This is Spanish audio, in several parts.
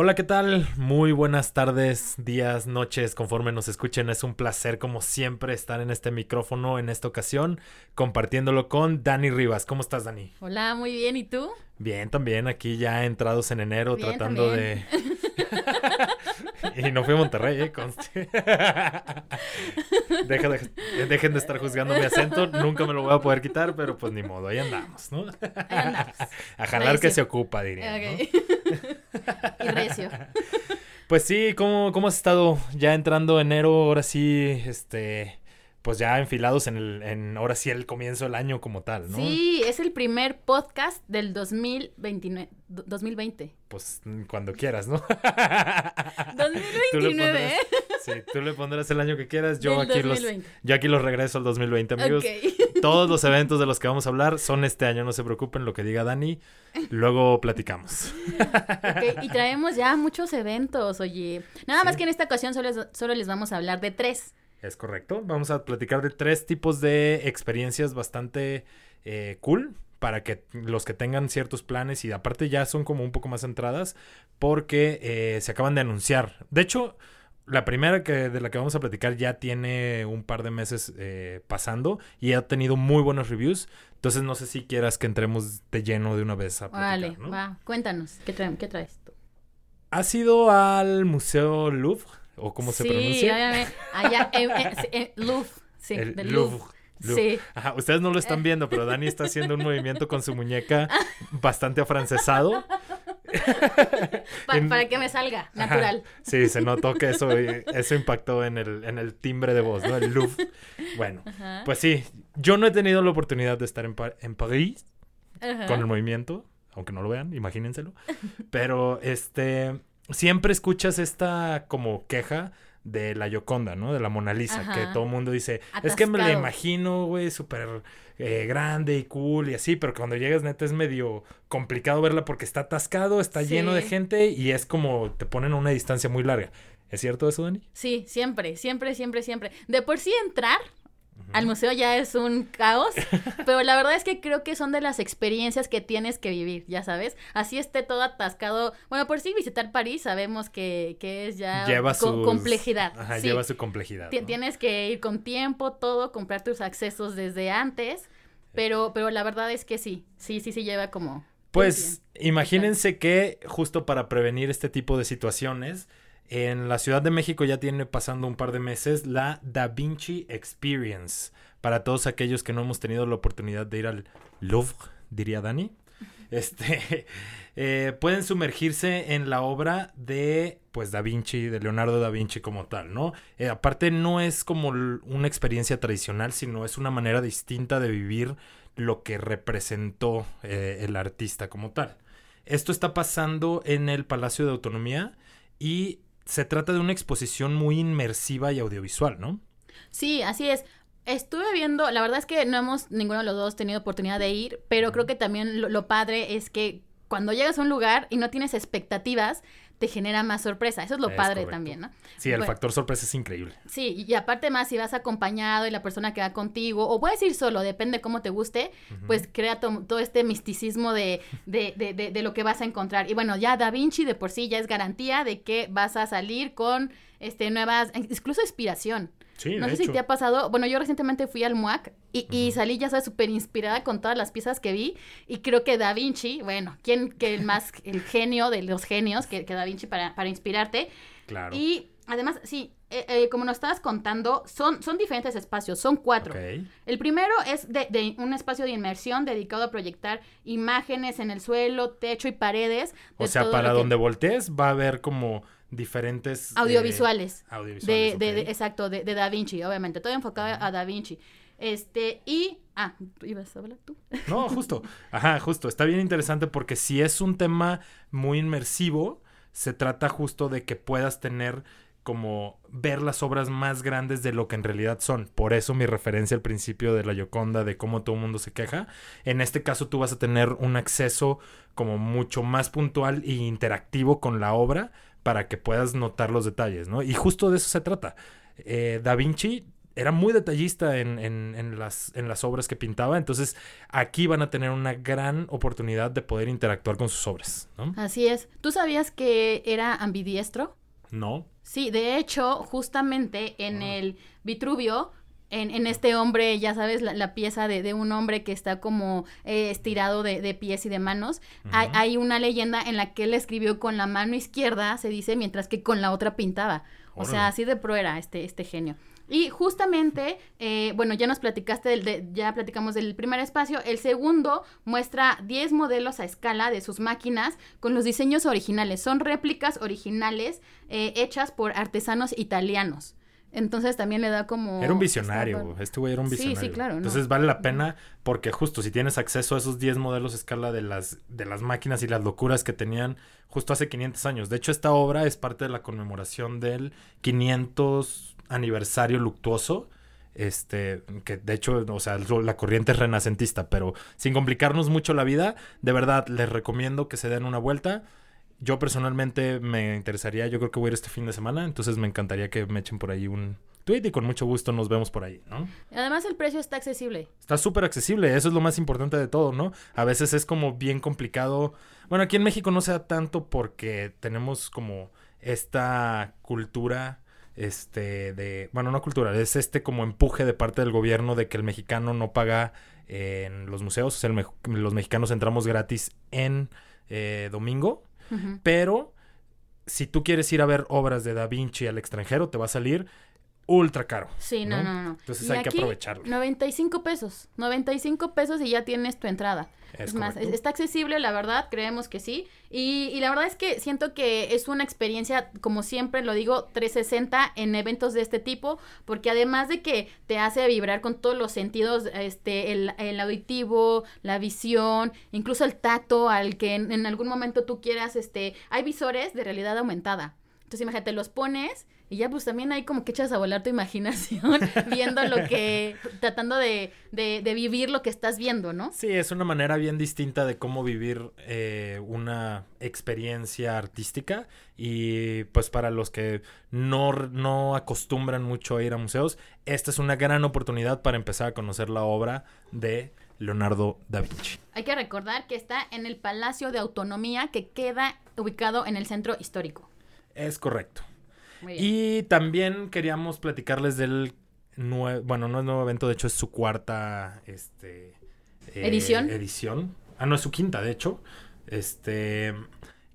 Hola, ¿qué tal? Muy buenas tardes, días, noches, conforme nos escuchen. Es un placer, como siempre, estar en este micrófono en esta ocasión, compartiéndolo con Dani Rivas. ¿Cómo estás, Dani? Hola, muy bien. ¿Y tú? Bien, también. Aquí ya entrados en enero, tratando de. y no fui a Monterrey, ¿eh? Conste. dejen de estar juzgando mi acento. Nunca me lo voy a poder quitar, pero pues ni modo. Ahí andamos, ¿no? Ahí andamos. a jalar que se ocupa, diría. Ok. y recio. Pues sí, ¿cómo, ¿cómo has estado? Ya entrando enero, ahora sí, este pues ya enfilados en el, en ahora sí el comienzo del año como tal, ¿no? Sí, es el primer podcast del 2029, 2020. Pues cuando quieras, ¿no? 2029, ¿eh? Sí, tú le pondrás el año que quieras, yo aquí los yo aquí los regreso al 2020, amigos. Todos los eventos de los que vamos a hablar son este año, no se preocupen lo que diga Dani, luego platicamos. Ok, y traemos ya muchos eventos, oye. Nada más que en esta ocasión solo, solo les vamos a hablar de tres. Es correcto. Vamos a platicar de tres tipos de experiencias bastante eh, cool para que los que tengan ciertos planes y aparte ya son como un poco más centradas porque eh, se acaban de anunciar. De hecho, la primera que, de la que vamos a platicar ya tiene un par de meses eh, pasando y ha tenido muy buenos reviews. Entonces no sé si quieras que entremos de lleno de una vez a platicar. Vale, va. Cuéntanos, ¿qué, qué traes tú? ¿Has ido al Museo Louvre? O cómo se pronuncia. Sí, allá, eh, eh, eh, Louvre, sí, el Louvre. Sí. Ajá, ustedes no lo están viendo, pero Dani está haciendo un movimiento con su muñeca bastante afrancesado. para que me salga, natural. Sí, se notó que eso, eso impactó en el, en el timbre de voz, ¿no? El Louvre. Bueno, pues sí, yo no he tenido la oportunidad de estar en, en París con el movimiento, aunque no lo vean, imagínenselo. Pero este, siempre escuchas esta como queja de la Yoconda, ¿no? De la Mona Lisa, que todo el mundo dice, es que me la imagino, güey, súper eh, grande y cool y así, pero cuando llegas neta es medio complicado verla porque está atascado, está lleno de gente y es como te ponen a una distancia muy larga. ¿Es cierto eso, Dani? Sí, siempre, siempre, siempre, siempre. De por sí entrar al museo ya es un caos, pero la verdad es que creo que son de las experiencias que tienes que vivir, ya sabes. Así esté todo atascado. Bueno, por sí visitar París sabemos que, que es ya lleva su complejidad. Ajá, lleva su complejidad. Tienes que ir con tiempo, todo, comprar tus accesos desde antes, pero, pero la verdad es que sí, sí, sí, sí lleva como... Pues imagínense que justo para prevenir este tipo de situaciones, en la Ciudad de México ya tiene pasando un par de meses la Da Vinci Experience. Para todos aquellos que no hemos tenido la oportunidad de ir al Louvre, diría Dani. Este, eh, pueden sumergirse en la obra de, pues, Da Vinci, de Leonardo da Vinci como tal, ¿no? Eh, aparte no es como una experiencia tradicional, sino es una manera distinta de vivir lo que representó eh, el artista como tal. Esto está pasando en el Palacio de Autonomía y se trata de una exposición muy inmersiva y audiovisual, ¿no? Sí, así es. Estuve viendo, la verdad es que no hemos ninguno de los dos tenido oportunidad de ir, pero creo que también lo, padre es que cuando llegas a un lugar y no tienes expectativas, te genera más sorpresa. Eso es lo padre también, ¿no? Sí, el factor sorpresa es increíble. Sí, y aparte más si vas acompañado y la persona que va contigo, o puedes ir solo, depende cómo te guste, pues crea todo este misticismo de, de, de, de, lo que vas a encontrar. Y bueno, ya Da Vinci de por sí ya es garantía de que vas a salir con este nuevas, incluso inspiración no sé si te ha pasado. Bueno, yo recientemente fui al MUAC y, salí, ya sabes, súper inspirada con todas las piezas que vi. Y creo que Da Vinci, bueno, ¿quién que el más, el genio de los genios que, que Da Vinci para, para inspirarte? Claro. Y además, sí, eh, eh, como nos estabas contando, son, son diferentes espacios, son cuatro. El primero es de, de, un espacio de inmersión dedicado a proyectar imágenes en el suelo, techo y paredes. O sea, para donde voltees va a haber como diferentes... Eh, audiovisuales. De, exacto, de, Da Vinci, obviamente. Todo enfocado a Da Vinci. Este, y... Ah, ¿ibas a hablar tú? No, justo. Ajá, justo. Está bien interesante porque si es un tema muy inmersivo, se trata justo de que puedas tener como ver las obras más grandes de lo que en realidad son. Por eso mi referencia al principio de la Yoconda, de cómo todo el mundo se queja. En este caso tú vas a tener un acceso como mucho más puntual e interactivo con la obra para que puedas notar los detalles, ¿no? Y justo de eso se trata. Eh, da Vinci era muy detallista en, en, en, las, en las obras que pintaba. Entonces, aquí van a tener una gran oportunidad de poder interactuar con sus obras, ¿no? Así es. ¿Tú sabías que era ambidiestro? No. Sí, de hecho, justamente en el Vitruvio en, en, este hombre, ya sabes, la, pieza de, de, un hombre que está como eh, estirado de, de, pies y de manos. hay, hay, una leyenda en la que él escribió con la mano izquierda, se dice, mientras que con la otra pintaba. O sea, así de pro era este, este genio. Y justamente, eh, bueno, ya nos platicaste, del, de, ya platicamos del primer espacio. El segundo muestra 10 modelos a escala de sus máquinas con los diseños originales. Son réplicas originales eh, hechas por artesanos italianos. Entonces también le da como... Era un visionario, este güey era un visionario. Sí, sí, claro. Entonces no. vale la pena porque justo si tienes acceso a esos 10 modelos a escala de las, de las máquinas y las locuras que tenían justo hace 500 años. De hecho, esta obra es parte de la conmemoración del 500 aniversario luctuoso. Este, que de hecho, o sea, la corriente es renacentista, pero sin complicarnos mucho la vida, de verdad les recomiendo que se den una vuelta. Yo personalmente me interesaría, yo creo que voy a ir este fin de semana, entonces me encantaría que me echen por ahí un tweet y con mucho gusto nos vemos por ahí, ¿no? Además el precio está accesible. Está súper accesible, eso es lo más importante de todo, ¿no? A veces es como bien complicado. Bueno, aquí en México no sea tanto porque tenemos como esta cultura este de bueno no cultural es este como empuje de parte del gobierno de que el mexicano no paga en los museos o sea me los mexicanos entramos gratis en eh, domingo pero si tú quieres ir a ver obras de Da Vinci al extranjero te va a salir ultra caro. Sí, no, no, no. Entonces y hay que aprovecharlo. 95 pesos. 95 pesos y ya tienes tu entrada. Es, es más, está accesible, la verdad, creemos que sí. Y, y, la verdad es que siento que es una experiencia, como siempre lo digo, 360 en eventos de este tipo, porque además de que te hace vibrar con todos los sentidos, este, el, el auditivo, la visión, incluso el tacto, al que en, en algún momento tú quieras, este, hay visores de realidad aumentada. Entonces imagínate, los pones y ya pues también hay como que echas a volar tu imaginación viendo lo que, tratando de, de, de, vivir lo que estás viendo, ¿no? Sí, es una manera bien distinta de cómo vivir eh, una experiencia artística y pues para los que no, no acostumbran mucho a ir a museos, esta es una gran oportunidad para empezar a conocer la obra de Leonardo da Vinci. Hay que recordar que está en el Palacio de Autonomía que queda ubicado en el centro histórico. Es correcto. Y también queríamos platicarles del nuevo, bueno, no es nuevo evento, de hecho es su cuarta este, eh, edición. edición. Ah, no, es su quinta, de hecho. Este,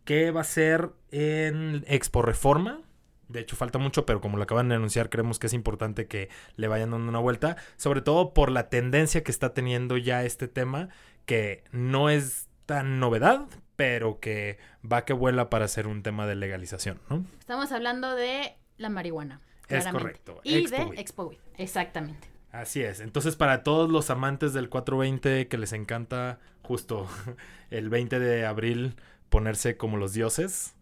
que va a ser en Expo Reforma. De hecho, falta mucho, pero como lo acaban de anunciar, creemos que es importante que le vayan dando una vuelta. Sobre todo por la tendencia que está teniendo ya este tema, que no es tan novedad, pero que va que vuela para ser un tema de legalización, ¿no? Estamos hablando de la marihuana. Es correcto. Y Expo de Expo Weed. Exactamente. Así es. Entonces, para todos los amantes del 420 que les encanta justo el 20 de abril ponerse como los dioses,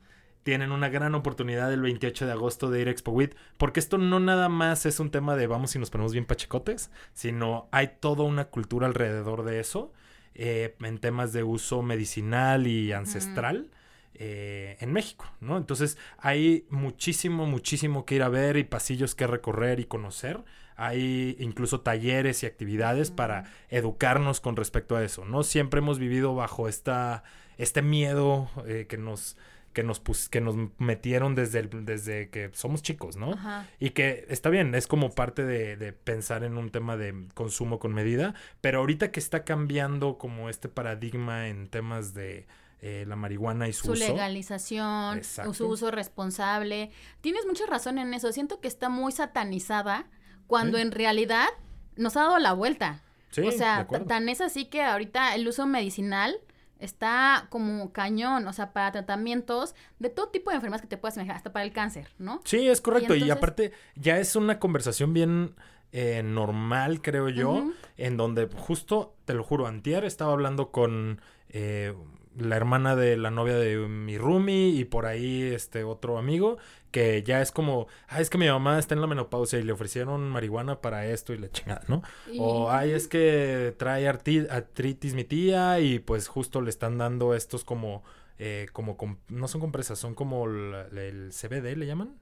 tienen una gran oportunidad el 28 de agosto de ir a Expo Weed, porque esto no nada más es un tema de vamos y nos ponemos bien pachecotes, sino hay toda una cultura alrededor de eso eh, en temas de uso medicinal y ancestral. Mm. Eh, en México, ¿no? Entonces hay muchísimo, muchísimo que ir a ver y pasillos que recorrer y conocer. Hay incluso talleres y actividades mm. para educarnos con respecto a eso, ¿no? Siempre hemos vivido bajo esta, este miedo eh, que nos que nos pus que nos metieron desde el, desde que somos chicos, ¿no? Ajá. Y que está bien, es como parte de, de, pensar en un tema de consumo con medida, pero ahorita que está cambiando como este paradigma en temas de eh, la marihuana y su, su uso. legalización, Exacto. su uso responsable. Tienes mucha razón en eso. Siento que está muy satanizada cuando Sí. en realidad nos ha dado la vuelta. Sí, o sea, tan es así que ahorita el uso medicinal está como cañón, o sea, para tratamientos de todo tipo de enfermedades que te puedas imaginar, hasta para el cáncer, ¿no? Sí, es correcto. Y, entonces- aparte, ya es una conversación bien eh, normal, creo yo, en donde justo, te lo juro, Antier estaba hablando con eh, la hermana de la novia de mi roomie y por ahí este otro amigo que ya es como, ah, es que mi mamá está en la menopausia y le ofrecieron marihuana para esto y la chingada, ¿no? Y- O, ay, es que trae artritis mi tía y pues justo le están dando estos como, eh, como, com- no son compresas, son como la- el CBD, le llaman.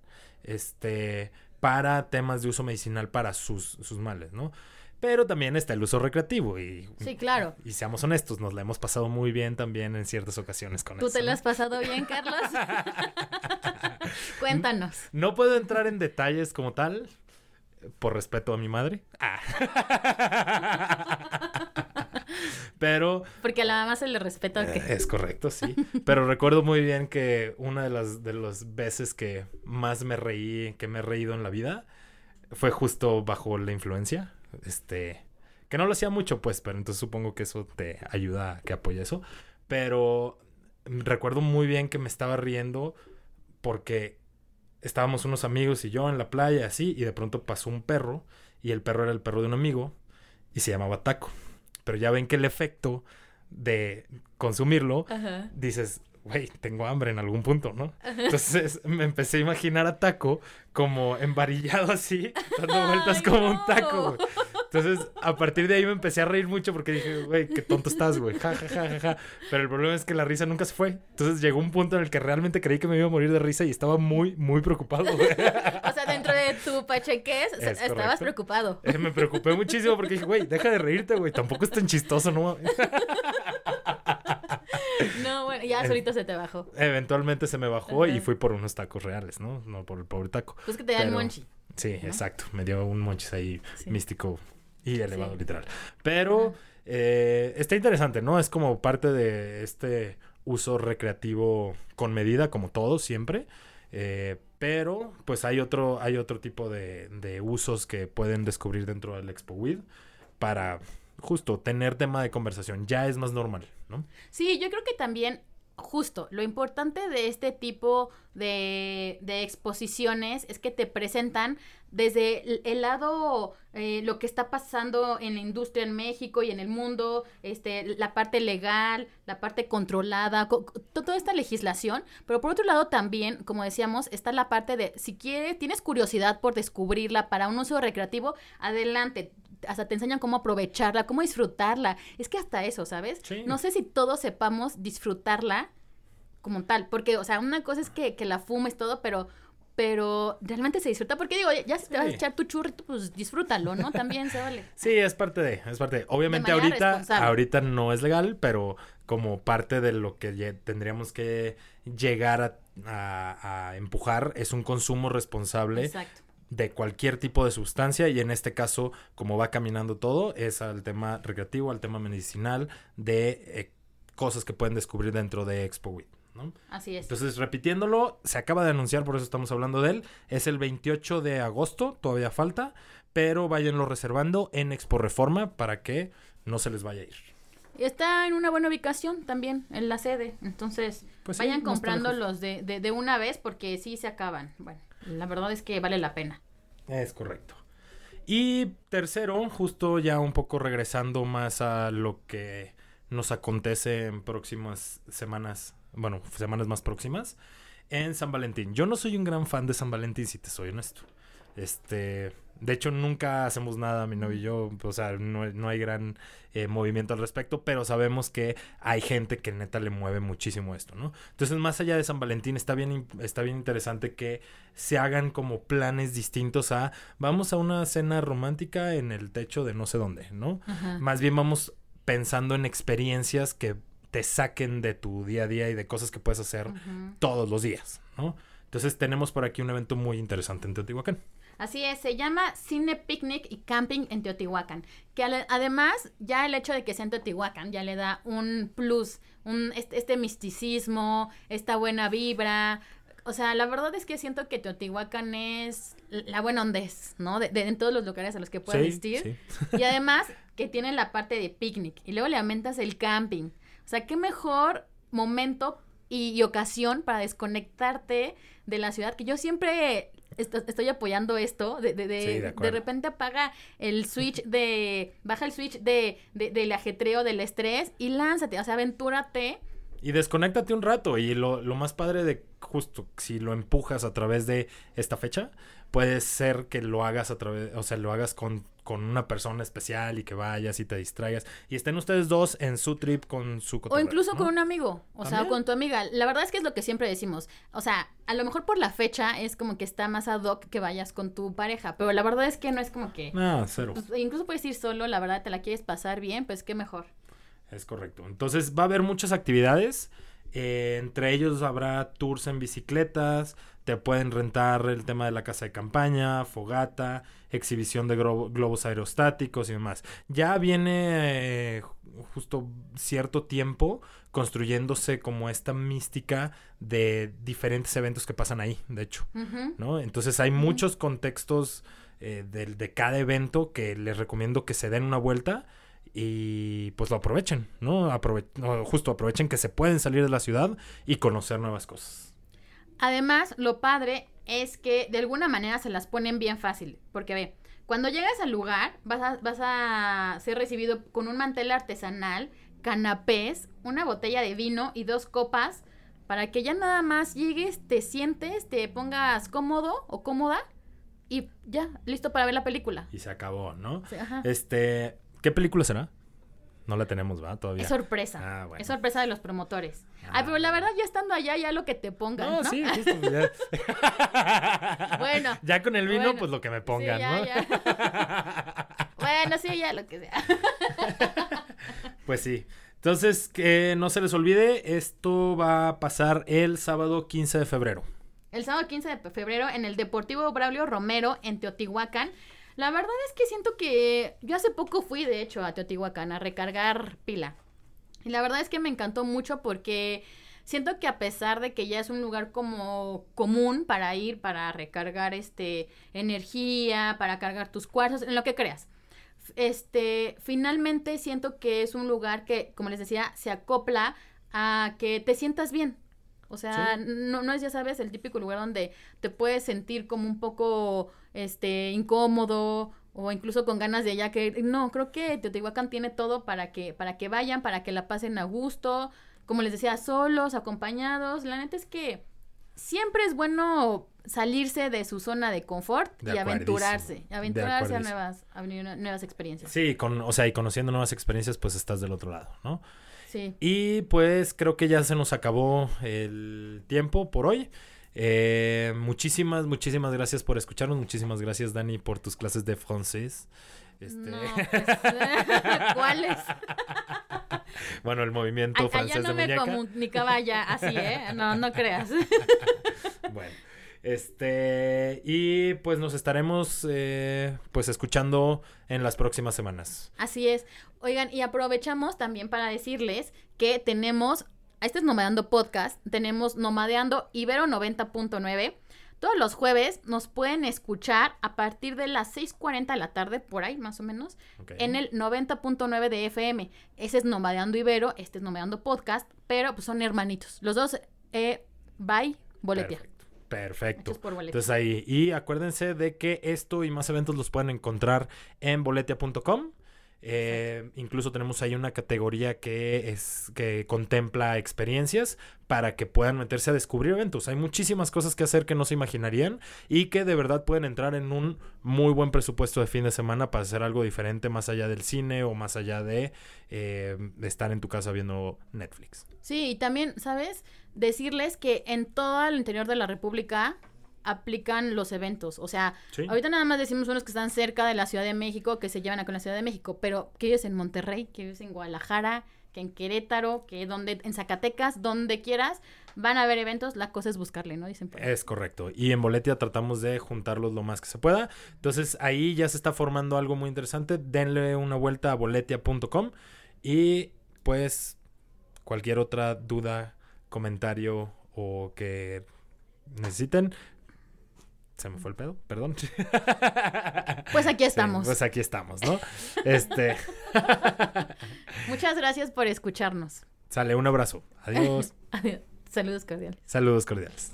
Este, para temas de uso medicinal para sus, sus males, ¿no? Pero también está el uso recreativo y... Sí, claro. Y seamos honestos, nos la hemos pasado muy bien también en ciertas ocasiones con ¿Tú eso. te la has pasado bien, Carlos? Cuéntanos. No puedo entrar en detalles como tal, por respeto a mi madre. Ah. Pero Porque a la mamá se le respeta que... Eh, Es correcto, sí. Pero recuerdo muy bien que una de las, de las veces que más me reí, que me he reído en la vida, fue justo bajo la influencia. Este, que no lo hacía mucho, pues, pero entonces supongo que eso te ayuda a que apoye eso. Pero recuerdo muy bien que me estaba riendo porque estábamos unos amigos y yo en la playa, así, y de pronto pasó un perro, y el perro era el perro de un amigo, y se llamaba Taco. Pero ya ven que el efecto de consumirlo, Ajá. dices, güey, tengo hambre en algún punto, ¿no? Entonces me empecé a imaginar a Taco como embarillado así, dando vueltas Ay, como un taco, güey. Entonces, a partir de ahí me empecé a reír mucho porque dije, güey, qué tonto estás, güey. Ja, ja, ja, ja, ja. Pero el problema es que la risa nunca se fue. Entonces llegó un punto en el que realmente creí que me iba a morir de risa y estaba muy, muy preocupado, güey. O sea, dentro de tu pachequez Es estabas correcto. preocupado. Eh, Me preocupé muchísimo porque dije, güey, deja de reírte, güey. Tampoco es tan chistoso, ¿no? No, bueno, ya solito se te bajó. Eventualmente se me bajó y fui por unos tacos reales, ¿no? No por el pobre taco. Pues que te dan Pero- monchi. Sí, exacto. Me dio un monchis ahí Sí. místico y elevado, Sí. literal. Pero eh, está interesante, ¿no? Es como parte de este uso recreativo con medida, como todo, siempre. Eh, pero, pues hay otro, hay otro tipo de, de usos que pueden descubrir dentro del Expo Weed para justo tener tema de conversación. Ya es más normal, ¿no? Sí, yo creo que también, justo, lo importante de este tipo de, de exposiciones es que te presentan desde el, lado, eh, lo que está pasando en la industria en México y en el mundo, este, la parte legal, la parte controlada, co- co- to- toda esta legislación, pero por otro lado también, como decíamos, está la parte de, si quieres, tienes curiosidad por descubrirla para un uso recreativo, adelante. Hasta te enseñan cómo aprovecharla, cómo disfrutarla. Es que hasta eso, ¿sabes? Sí. No sé si todos sepamos disfrutarla como tal, porque, o sea, una cosa es que, que la fumes todo, pero, pero realmente se disfruta, porque digo, ya si te vas a echar tu churrito, pues disfrútalo, ¿no? También se vale. Sí, es parte de, es parte de. Obviamente ahorita, ahorita no es legal, pero como parte de lo que tendríamos que llegar a, a- a empujar es un consumo responsable Exacto. De cualquier tipo de sustancia y en este caso, como va caminando todo, es al tema recreativo, al tema medicinal, de eh, cosas que pueden descubrir dentro de Expo ¿no? Así es. Entonces, repitiéndolo, se acaba de anunciar, por eso estamos hablando de él. Es el 28 de agosto, todavía falta, pero váyanlo reservando en Expo Reforma para que no se les vaya a ir. Y Está en una buena ubicación también, en la sede. Entonces, Pues sí, vayan no está lejos. comprándolos de, de, de una vez porque sí se acaban. Bueno, la verdad es que vale la pena. Es correcto. Y tercero, justo ya un poco regresando más a lo que nos acontece en próximas semanas, bueno, semanas más próximas, en San Valentín. Yo no soy un gran fan de San Valentín, si te soy honesto. Este, de hecho, nunca hacemos nada, mi novio y yo, o sea, no, no hay gran eh, movimiento al respecto, pero sabemos que hay gente que neta le mueve muchísimo esto, ¿no? Entonces, más allá de San Valentín, está bien, está bien interesante que se hagan como planes distintos a vamos a una cena romántica en el techo de no sé dónde, ¿no? Ajá. Más bien vamos pensando en experiencias que te saquen de tu día a día y de cosas que puedes hacer todos los días, ¿no? Entonces tenemos por aquí un evento muy interesante en Teotihuacán. Así es, se llama Cine Picnic y Camping en Teotihuacán. Que además, ya el hecho de que sea en Teotihuacán ya le da un plus, un, este, este misticismo, esta buena vibra. O sea, la verdad es que siento que Teotihuacán es la buena ondez, ¿no? De, de- en todos los lugares a los que puedes asistir. sí. Y además que tiene la parte de picnic y luego le aumentas el camping. O sea, qué mejor momento y, y ocasión para desconectarte de la ciudad, que yo siempre estoy apoyando esto, de, de, de, Sí, de repente apaga el switch de, baja el switch de, de- del ajetreo, del estrés y lánzate, o sea, aventúrate. Y desconéctate un rato. Y lo, lo más padre de justo si lo empujas a través de esta fecha, puede ser que lo hagas a través, o sea, lo hagas con, con una persona especial y que vayas y te distraigas y estén ustedes dos en su trip con su O cotorreo, incluso ¿no? con un amigo, o sea, También. con tu amiga. La verdad es que es lo que siempre decimos. O sea, a lo mejor por la fecha es como que está más ad hoc que vayas con tu pareja, pero la verdad es que no es como que... No, cero. pues, incluso puedes ir solo, la verdad, te la quieres pasar bien, pues qué mejor. Es correcto. Entonces va a haber muchas actividades. eh, entre ellos habrá tours en bicicletas. Te pueden rentar el tema de la casa de campaña, fogata, exhibición de globos aerostáticos y demás. Ya viene eh, justo cierto tiempo construyéndose como esta mística de diferentes eventos que pasan ahí, de hecho. ¿no? Entonces hay muchos contextos eh, del- de, cada evento que les recomiendo que se den una vuelta y pues lo aprovechen, ¿no? Aprove- no, justo aprovechen que se pueden salir de la ciudad y conocer nuevas cosas. Además, lo padre es que de alguna manera se las ponen bien fácil, porque ve, cuando llegas al lugar vas a, vas a ser recibido con un mantel artesanal, canapés, una botella de vino y dos copas para que ya nada más llegues, te sientes, te pongas cómodo o cómoda y ya, listo para ver la película. Y se acabó, ¿no? Sí, ajá. Este, ¿qué película será? No la tenemos, ¿va? Todavía. Es sorpresa. Ah, bueno. Es sorpresa de los promotores. Ah, Ay, pero la verdad, ya estando allá, ya lo que te pongan, ¿no? No, sí, justo, ya. Bueno, Ya con el vino, bueno. pues lo que me Sí, pongan, ya, ¿no? ya. bueno, sí, ya lo que sea. Pues sí. Entonces, que no se les olvide, esto va a pasar el sábado 15 de febrero. El sábado 15 de febrero en el Deportivo Braulio Romero en Teotihuacán. La verdad es que siento que yo hace poco fui, de hecho, a Teotihuacán a recargar pila. Y la verdad es que me encantó mucho porque siento que a pesar de que ya es un lugar como común para ir, para recargar este energía, para cargar tus cuarzos, en lo que creas. Este, finalmente siento que es un lugar que, como les decía, se acopla a que te sientas bien. O sea, Sí. no, no es, ya sabes, el típico lugar donde te puedes sentir como un poco, este, incómodo o incluso con ganas de ya que, no, creo que Teotihuacán tiene todo para que, para que vayan, para que la pasen a gusto, como les decía, solos, acompañados. La neta es que siempre es bueno salirse de su zona de confort De y aventurarse, aventurarse a nuevas, a nuevas experiencias. Sí, con, o sea, y conociendo nuevas experiencias, pues estás del otro lado, ¿no? Sí. Y pues creo que ya se nos acabó el tiempo por hoy. Eh, muchísimas, muchísimas gracias por escucharnos. Muchísimas gracias, Dani, por tus clases de francés. Este, No, pues, ¿cuáles? bueno, el movimiento francés no de me muñeca. comunicaba ya así, ¿eh? No, no creas. Bueno, este, y pues nos estaremos eh, pues escuchando en las próximas semanas. Así es. Oigan, y aprovechamos también para decirles que tenemos, este es Nomadeando Podcast, tenemos Nomadeando Ibero 90.9. Todos los jueves nos pueden escuchar a partir de las 6.40 de la tarde, por ahí más o menos, en el 90.9 de FM. Ese es Nomadeando Ibero, este es Nomadeando Podcast, pero pues son hermanitos. Los dos, eh, bye, boletia. Perfecto. Perfecto. Entonces ahí, y acuérdense de que esto y más eventos los pueden encontrar en boletia.com. Eh, incluso tenemos ahí una categoría que es que contempla experiencias para que puedan meterse a descubrir eventos. Hay muchísimas cosas que hacer que no se imaginarían y que de verdad pueden entrar en un muy buen presupuesto de fin de semana para hacer algo diferente más allá del cine o más allá de, eh, de estar en tu casa viendo Netflix. Sí, y también, ¿sabes? Decirles que en todo el interior de la República aplican los eventos. O sea, Sí. ahorita nada más decimos unos que están cerca de la Ciudad de México, que se llevan acá en la Ciudad de México, pero que vives en Monterrey, que vives en Guadalajara, que en Querétaro, que donde, en Zacatecas, donde quieras, van a haber eventos. La cosa es buscarle, ¿no? Dicen por. Es correcto. Y en Boletia tratamos de juntarlos lo más que se pueda. Entonces ahí ya se está formando algo muy interesante. Denle una vuelta a boletia.com y pues cualquier otra duda, comentario o que necesiten. Se me fue el pedo, perdón. Pues aquí Sí, estamos. pues aquí estamos, ¿no? Este, Muchas gracias por escucharnos. sale un abrazo. Adiós. Adiós. Saludos cordiales. Saludos cordiales.